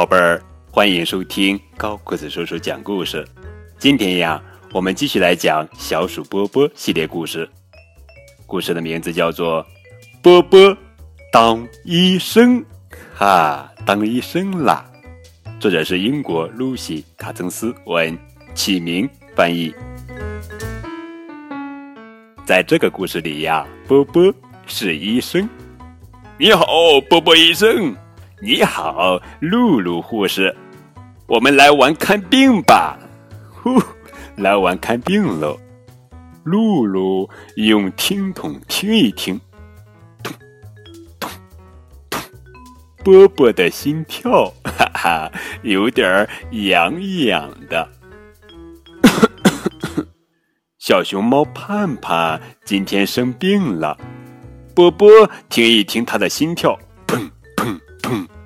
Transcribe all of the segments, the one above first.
宝贝儿，欢迎收听高个子叔叔讲故事。今天呀，我们继续来讲小鼠波波系列故事。故事的名字叫做《波波当医生》，哈，当医生啦！作者是英国露西·卡曾斯文，启明翻译。在这个故事里呀，波波是医生。你好，波波医生。你好，露露护士，我们来玩看病吧。呼，来玩看病喽。露露用听筒听一听，咚咚咚，波波的心跳，哈哈，有点痒痒的。小熊猫盼盼今天生病了，波波听一听他的心跳。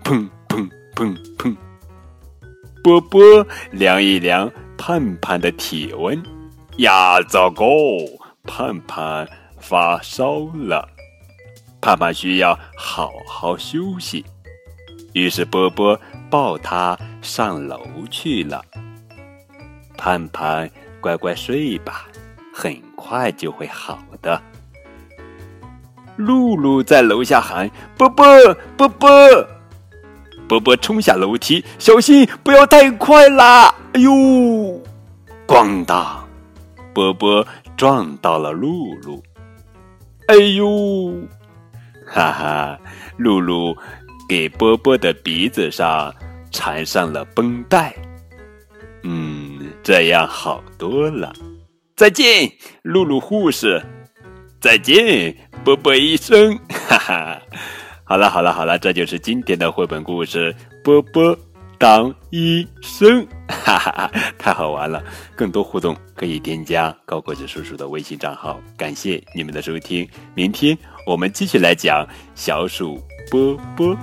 砰砰砰砰！波波量一量盼盼的体温，呀，糟糕！盼盼发烧了，盼盼需要好好休息。于是波波抱他上楼去了。盼盼，乖乖睡吧，很快就会好的。露露在楼下喊：“波波，波波！”波波冲下楼梯，小心不要太快啦！哎呦，咣当！波波撞到了露露。哎呦，哈哈！露露给波波的鼻子上缠上了绷带。嗯，这样好多了。再见，露露护士。再见，波波医生。哈哈。好了好了好了，这就是今天的绘本故事《波波当医生》，哈哈哈，太好玩了！更多互动可以添加高个子叔叔的微信账号。感谢你们的收听，明天我们继续来讲小鼠波波。